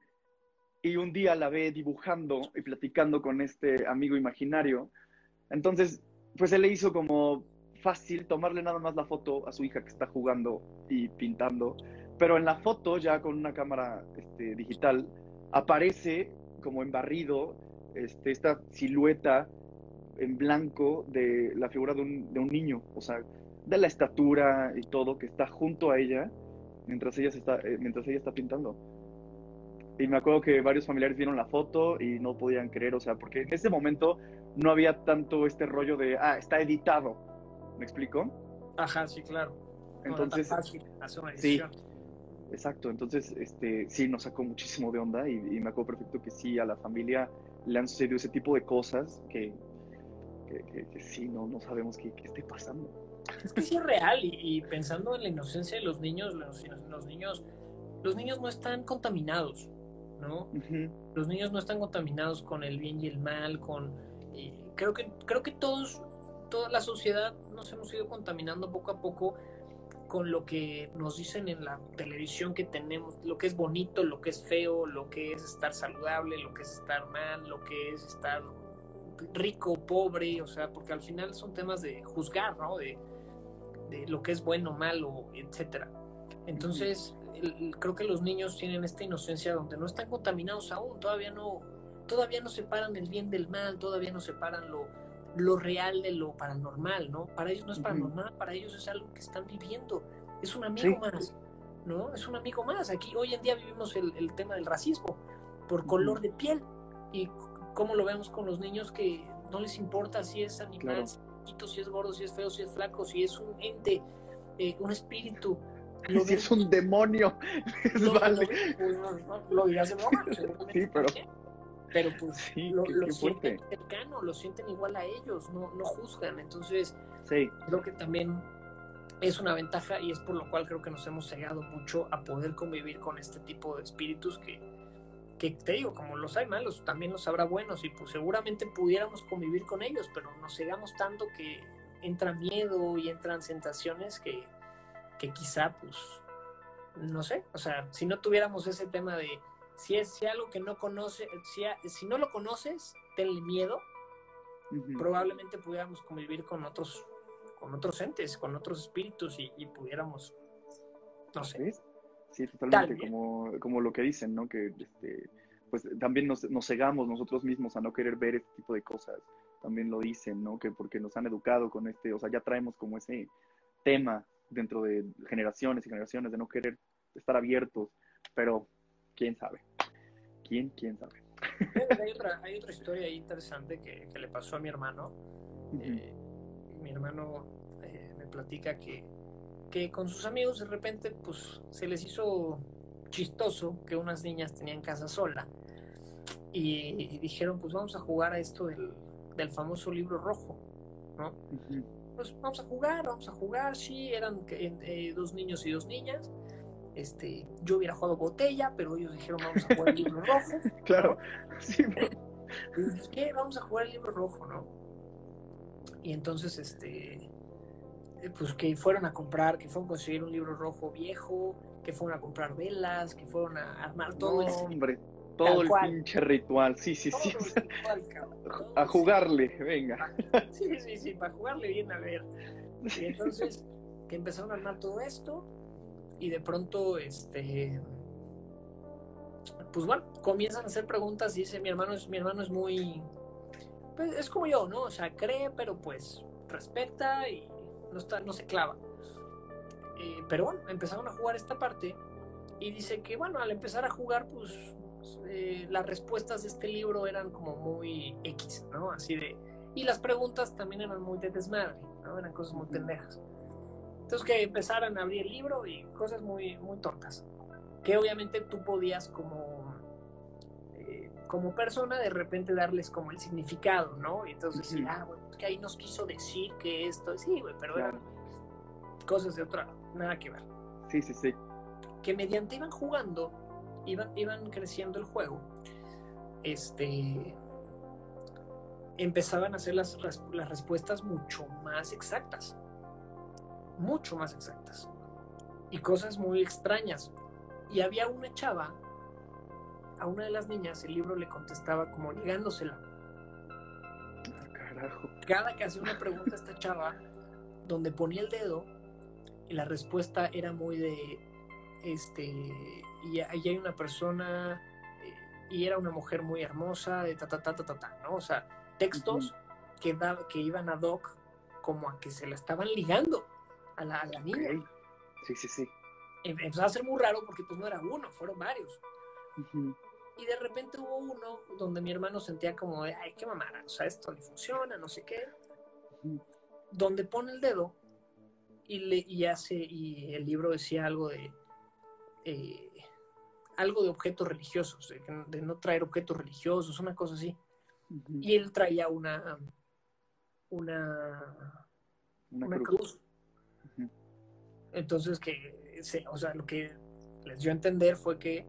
y un día la ve dibujando y platicando con este amigo imaginario. Entonces, pues se le hizo como fácil tomarle nada más la foto a su hija que está jugando y pintando, pero en la foto ya con una cámara este, digital aparece como embarrido este, esta silueta en blanco de la figura de un, niño, o sea, de la estatura y todo que está junto a ella mientras ella, está, eh, mientras ella está pintando. Y me acuerdo que varios familiares vieron la foto y no podían creer, o sea, porque en ese momento no había tanto este rollo de, ah, está editado. ¿Me explico? Ajá, sí, claro. Entonces, no fácil hacer una sí. edición. exacto. Entonces, este, sí, nos sacó muchísimo de onda y, y me acuerdo perfecto que sí, a la familia le han sucedido ese tipo de cosas que, que, que- que sí, no, no sabemos qué, qué esté pasando. Es que sí es real y, y pensando en la inocencia de los niños, los, los niños, los niños no están contaminados, ¿no? Los niños no están contaminados con el bien y el mal, con creo que creo que todos, toda la sociedad nos hemos ido contaminando poco a poco con lo que nos dicen en la televisión que tenemos, lo que es bonito, lo que es feo, lo que es estar saludable, lo que es estar mal, lo que es estar rico, pobre, o sea, porque al final son temas de juzgar, ¿no? De, de lo que es bueno, malo, etcétera. Entonces, el- creo que los niños tienen esta inocencia donde no están contaminados aún, todavía no, todavía no separan el bien del mal, todavía no separan lo, lo real de lo paranormal, ¿no? Para ellos no es paranormal, para ellos es algo que están viviendo, es un amigo Sí. más, ¿no? Es un amigo más. Aquí hoy en día vivimos el, el tema del racismo por color de piel y cómo lo vemos con los niños que no les importa si es animal, Claro. si es chiquito, si es gordo, si es feo, si es flaco, si es un ente, eh, un espíritu. Lo Si es un demonio, les lo, vale. lo- dirás de broma, seguramente Sí, pero- pero pues lo, sienten cercano, lo sienten igual a ellos, no, no juzgan. Entonces, creo que también es una ventaja y es por lo cual creo que nos hemos cegado mucho a poder convivir con este tipo de espíritus que, que te digo, como los hay malos, también los habrá buenos y pues seguramente pudiéramos convivir con ellos, pero nos cegamos tanto que entra miedo y entran sensaciones que, que quizá pues no sé, o sea, si no tuviéramos ese tema de si es si algo que no conoce, si, si no lo conoces, tenle miedo, probablemente pudiéramos convivir con otros, con otros entes, con otros espíritus y, pudiéramos, no sé. Sí, totalmente, como, como lo que dicen, ¿no? Que este, pues también nos, nos cegamos nosotros mismos a no querer ver este tipo de cosas. También lo dicen, ¿no? Que porque nos han educado con este, o sea, ya traemos como ese tema dentro de generaciones y generaciones de no querer estar abiertos, pero quién sabe. ¿Quién, quién sabe? Hay otra, hay otra historia interesante que, que, le pasó a mi hermano. Eh, mi hermano eh, me platica que, que con sus amigos de repente pues se les hizo chistoso que unas niñas tenían casa sola y, dijeron pues vamos a jugar a esto del, del famoso libro rojo, ¿no? Pues vamos a jugar, vamos a jugar, sí, eran eh, dos niños y dos niñas este, yo hubiera jugado botella, pero ellos dijeron vamos a jugar el libro rojo. claro, sí. ¿qué? Vamos a jugar el libro rojo, ¿no? Y entonces, este, pues que fueron a comprar, que fueron a conseguir un libro rojo viejo, que fueron a comprar velas, que fueron a armar todo no, hombre, todo el pinche ritual, sí, sí, sí. a jugarle, venga. Sí, sí, sí, para jugarle bien a ver. Y entonces, que empezaron a armar todo esto, y de pronto, este, pues bueno, comienzan a hacer preguntas y dice, mi hermano es, mi hermano es muy, pues es como yo, ¿no? O sea, cree, pero pues respeta y no, está, no se clava. Eh, pero bueno, empezaron a jugar esta parte y dice que bueno, al empezar a jugar, pues eh, las respuestas de este libro eran como muy X, ¿no? Así de... Y las preguntas también eran muy de desmadre, ¿no? Eran cosas muy pendejas. Entonces que empezaran a abrir el libro y cosas muy, muy tontas. Que obviamente tú podías como, eh, como persona de repente darles como el significado, ¿no? Y entonces decir, ah, bueno, que ahí nos quiso decir que esto, sí, güey, pero eran cosas de otra, nada que ver. Sí, sí, sí. Que mediante iban jugando, iban, iban creciendo el juego, este empezaban a hacer las, las respuestas mucho más exactas mucho más exactas y cosas muy extrañas. Y había una chava, a una de las niñas, el libro le contestaba como ligándosela. Carajo. Cada que hacía una pregunta a esta chava, donde ponía el dedo, y la respuesta era muy de, este, y ahí hay una persona, eh, y era una mujer muy hermosa, de ta, ta, ta, ta, ta, ta ¿no? O sea, textos que, que iban a Doc como a que se la estaban ligando a la, niña. Sí, sí, sí. Empezó a ser muy raro porque pues no era uno, fueron varios. Y de repente hubo uno donde mi hermano sentía como de, ay, qué mamada, o sea, esto ni funciona, no sé qué. Donde pone el dedo y, le, y hace, y el libro decía algo de, eh, algo de objetos religiosos, de, no traer objetos religiosos, una cosa así. Y él traía una, una, una, cruz. Entonces, que, o sea, lo que les dio a entender fue que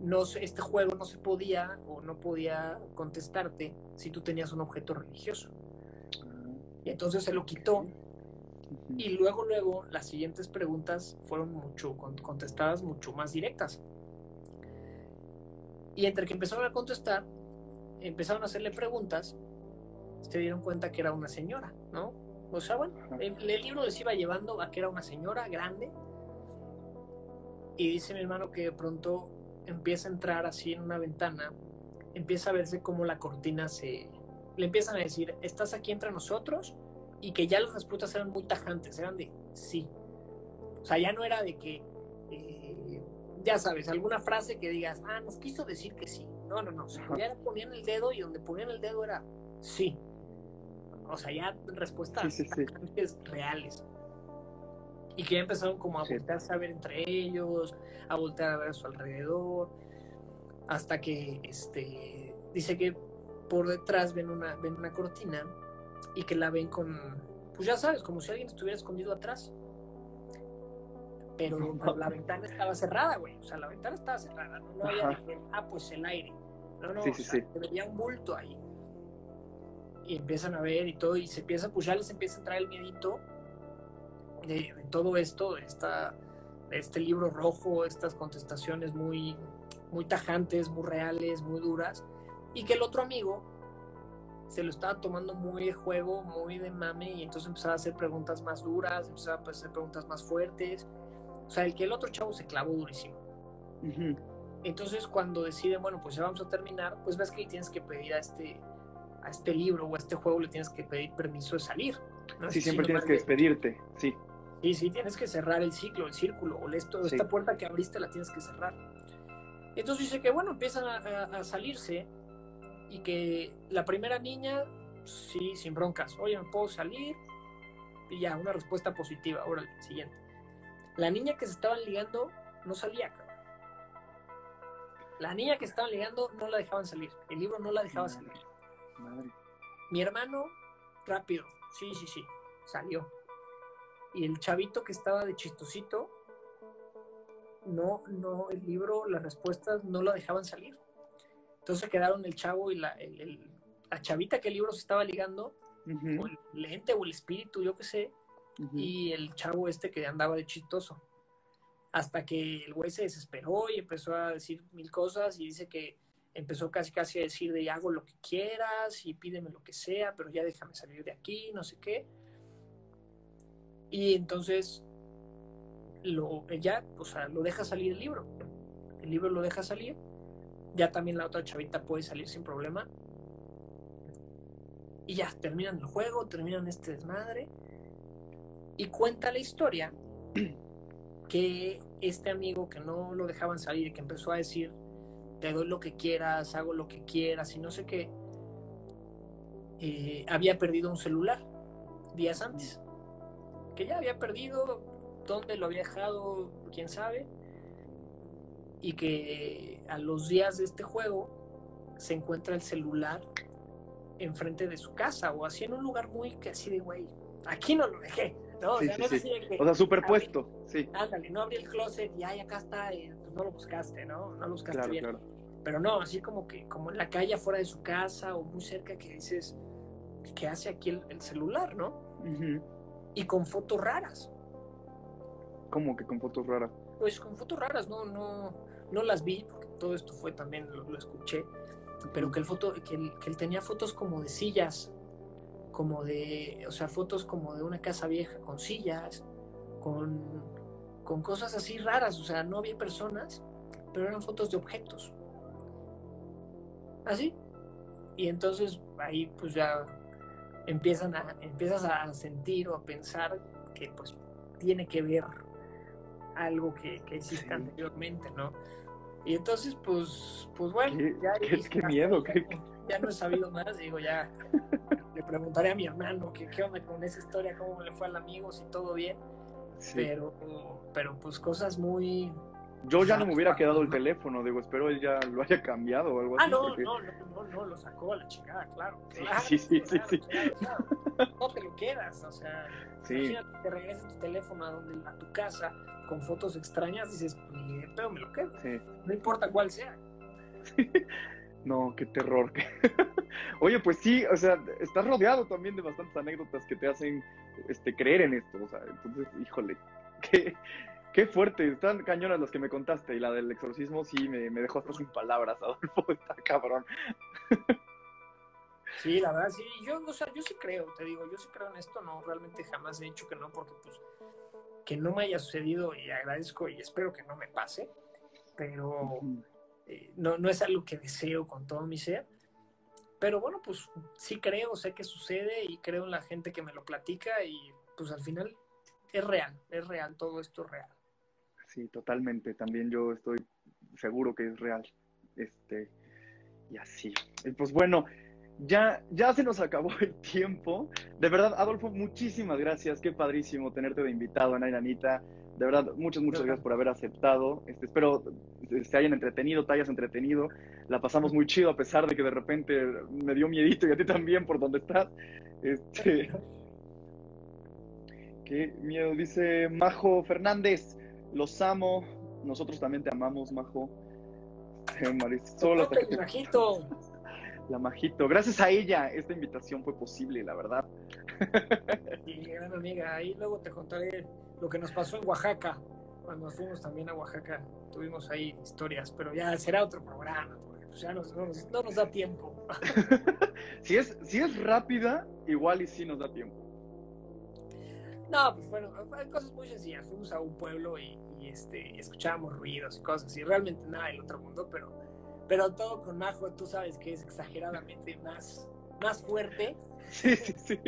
no este juego no se podía o no podía contestarte si tú tenías un objeto religioso. Y entonces se lo quitó. Y luego, luego, las siguientes preguntas fueron mucho contestadas mucho más directas. Y entre que empezaron a contestar, empezaron a hacerle preguntas, se dieron cuenta que era una señora, ¿no? O sea, bueno, el, libro les iba llevando a que era una señora grande. Y dice mi hermano que de pronto empieza a entrar así en una ventana, empieza a verse como la cortina se... Le empiezan a decir, estás aquí entre nosotros, y que ya las respuestas eran muy tajantes, eran de sí. O sea, ya no era de que, eh, ya sabes, alguna frase que digas, ah, nos quiso decir que sí. No, no, no. ya ponían el dedo y donde ponían el dedo era sí o sea, ya respuestas reales. Y que ya empezaron como a voltearse a ver entre ellos, a voltear a ver a su alrededor, hasta que este dice que por detrás ven una, ven una cortina y que la ven con, pues ya sabes, como si alguien estuviera escondido atrás. Pero la ventana estaba cerrada, güey. O sea, la ventana estaba cerrada. No, no había ah, pues el aire. No, no, Sí, sí, o sea, sí. se veía un bulto ahí. Y empiezan a ver y todo, y se empieza, pues ya les empieza a entrar el miedito de, de todo esto, de, esta, de este libro rojo, estas contestaciones muy, muy tajantes, muy reales, muy duras, y que el otro amigo se lo estaba tomando muy de juego, muy de mame, y entonces empezaba a hacer preguntas más duras, empezaba a hacer preguntas más fuertes. O sea, el que el otro chavo se clavó durísimo. Entonces, cuando deciden, bueno, pues ya vamos a terminar, pues ves que le tienes que pedir a este, a este libro o a este juego, le tienes que pedir permiso de salir. ¿no? Sí, siempre tienes que de- despedirte, sí. Sí, sí, tienes que cerrar el ciclo, el círculo, o esto, Sí. esta puerta que abriste la tienes que cerrar. Entonces dice que, bueno, empiezan a, a- a salirse y que la primera niña, sí, sin broncas, oye, ¿me puedo salir? Y ya, una respuesta positiva, órale, siguiente. La niña que se estaban ligando no salía, cabrón. La niña que estaban ligando no la dejaban salir, el libro no la dejaba salir. Madre. Mi hermano, rápido, sí, sí, sí, salió. Y el chavito que estaba de chistosito, no, no, el libro, las respuestas no la dejaban salir. Entonces quedaron el chavo y la, el- el- la chavita que el libro se estaba ligando, Ujú, o el ente o el espíritu, yo qué sé, y el chavo este que andaba de chistoso. Hasta que el güey se desesperó y empezó a decir mil cosas y dice que empezó casi casi a decir de hago lo que quieras y pídeme lo que sea, pero ya déjame salir de aquí, no sé qué. Y entonces lo, ya, o sea, lo deja salir el libro. El libro lo deja salir. Ya también la otra chavita puede salir sin problema. Y ya, terminan el juego, terminan este desmadre. Y cuenta la historia que este amigo que no lo dejaban salir, que empezó a decir, te doy lo que quieras, hago lo que quieras y no sé qué, eh, había perdido un celular días antes. Que ya había perdido, dónde lo había dejado, quién sabe. Y que a los días de este juego se encuentra el celular enfrente de su casa o así en un lugar muy que así de güey, aquí no lo dejé, ¿no? Sí, o sea, sí, sí. que, O sea, superpuesto, sí. ándale, no abrí el closet y ay, acá está, y, pues no lo buscaste, ¿no? No lo buscaste Claro, bien. claro. Pero no, así como que, como en la calle afuera de su casa o muy cerca que dices, ¿qué hace aquí el, el celular, no? Y con fotos raras. ¿Cómo que con fotos raras? Pues con fotos raras, no, no, no las vi, porque todo esto fue también, lo, lo escuché, pero que, el foto, que, él, que él tenía fotos como de sillas, como de, o sea, fotos como de una casa vieja con sillas, con, con cosas así raras, o sea, no había personas, pero eran fotos de objetos. Así. Y entonces ahí pues ya empiezan a, empiezas a sentir o a pensar que pues tiene que ver algo que, que Sí. anteriormente, ¿no? Y entonces, pues, pues bueno, Qué- ya, qué- dije, qué miedo, ahí qué- ya no he sabido más, digo, ya le preguntaré a mi hermano que qué onda con esa historia, cómo le fue al amigo, si todo bien, Sí. pero, pero pues cosas muy... Yo ya no me hubiera Ah, quedado el no. teléfono, digo, espero él ya lo haya cambiado o algo así. Ah, no, porque- no, no, no, no, lo sacó a la chingada, claro. Sí, claro, sí, sí, sí, claro, sí. claro, claro. No te lo quedas, o sea, Sí. imagínate que regresas tu teléfono a, donde, a tu casa con fotos extrañas, dices, ni de pedo me lo quedo, Sí. no importa cuál sea. No, qué terror. Oye, pues sí, o sea, estás rodeado también de bastantes anécdotas que te hacen este, creer en esto. O sea, entonces, híjole, qué, qué fuerte. Están cañonas las que me contaste. Y la del exorcismo sí me, me dejó hasta sin palabras, Adolfo. Está cabrón. Sí, la verdad, sí, yo, o sea, yo sí creo, te digo, yo sí creo en esto, no, realmente jamás he dicho que no, porque pues que no me haya sucedido y agradezco y espero que no me pase, pero eh, no, no es algo que deseo con todo mi ser, pero bueno, pues sí creo, sé que sucede y creo en la gente que me lo platica y pues al final es real, es real, todo esto es real. Sí, totalmente. También yo estoy seguro que es real. Este, y así. Y pues bueno, ya, ya se nos acabó el tiempo. De verdad, Adolfo, muchísimas gracias. Qué padrísimo tenerte de invitado, Ana Iranita. De verdad, muchas, muchas gracias por haber aceptado. Este, espero se hayan entretenido, te hayas entretenido. La pasamos muy chido a pesar de que de repente me dio miedito y a ti también por donde estás. Este, qué miedo, dice Majo Fernández. Los amo. Nosotros también te amamos, Majo. Marisol, hasta que te... La Majito. Gracias a ella esta invitación fue posible, la verdad. Sí, gran amiga. Ahí luego te contaré lo que nos pasó en Oaxaca. Cuando fuimos también a Oaxaca, tuvimos ahí historias, pero ya será otro programa, porque pues ya no, nos da tiempo. si, es, si es rápida, igual y sí nos da tiempo. No, pues bueno, cosas muy sencillas. Fuimos a un pueblo y, este, escuchábamos ruidos y cosas así. Realmente nada del otro mundo, pero, pero todo con Majo, tú sabes que es exageradamente más, más fuerte. Sí, sí, sí.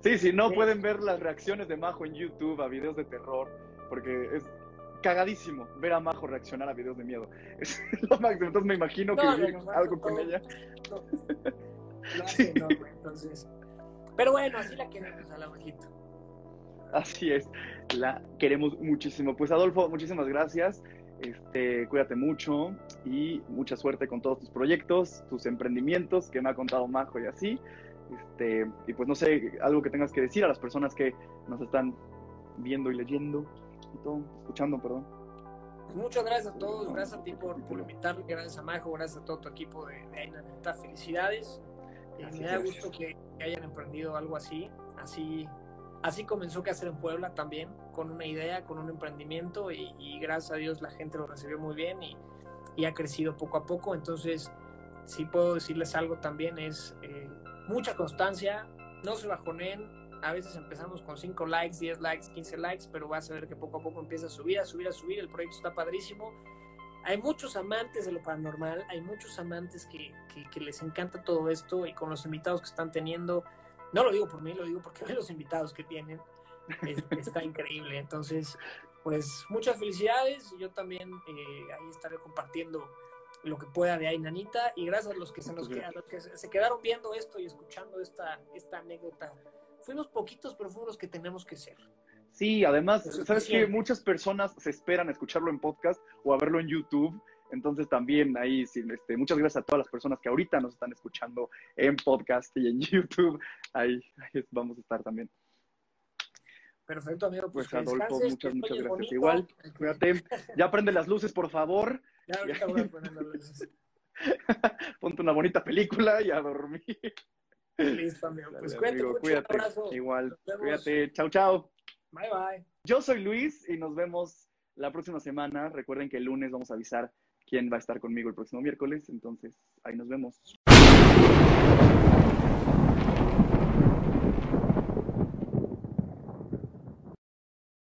Sí, si no pueden ver las reacciones de Majo en YouTube a videos de terror, porque es cagadísimo ver a Majo reaccionar a videos de miedo. Es lo máximo. Entonces me imagino que algo con ella. sí. entonces. Pero bueno, así la queremos a la Majito. Así es, la queremos muchísimo. Pues Adolfo, muchísimas gracias. Este, cuídate mucho y mucha suerte con todos tus proyectos, tus emprendimientos que me ha contado Majo y así. Este, y pues no sé, algo que tengas que decir a las personas que nos están viendo y leyendo y todo, escuchando, perdón. Pues muchas gracias a todos, gracias a ti por, por invitarme, gracias a Majo, gracias a todo tu equipo de, de Felicidades. Eh, me da gusto que, hayan emprendido algo así, así así comenzó que hacer en Puebla también, con una idea, con un emprendimiento y, gracias a Dios la gente lo recibió muy bien y, ha crecido poco a poco. Entonces, si puedo decirles algo también es eh, mucha constancia, no se bajonen. A veces empezamos con 5 likes, 10 likes, 15 likes, pero vas a ver que poco a poco empieza a subir, a subir, a subir. El proyecto está padrísimo. Hay muchos amantes de lo paranormal, hay muchos amantes que, les encanta todo esto y con los invitados que están teniendo, no lo digo por mí, lo digo porque los invitados que tienen, está increíble. Entonces, pues muchas felicidades. Yo también eh, ahí estaré compartiendo lo que pueda de ahí, Nanita, y gracias a los que se nos quedan, los que se quedaron viendo esto y escuchando esta, esta anécdota. Fuimos poquitos, pero fuimos los que tenemos que ser. Sí, además, sabes que muchas personas se esperan a escucharlo en podcast o a verlo en YouTube. Entonces también ahí, este, muchas gracias a todas las personas que ahorita nos están escuchando en podcast y en YouTube. Ahí, vamos a estar también. Perfecto, amigo. Pues, pues Adolfo, muchas, muchas gracias. Igual, cuídate. Ya prende las luces, por favor. Ya ahorita voy a poner las luces. Ponte una bonita película y a dormir. Listo, amigo. Pues cuídate, mucho, cuídate. Un abrazo. Igual, cuídate. Chao, chao. Bye, bye. Yo soy Luis y nos vemos la próxima semana. Recuerden que el lunes vamos a avisar quién va a estar conmigo el próximo miércoles. Entonces, ahí nos vemos.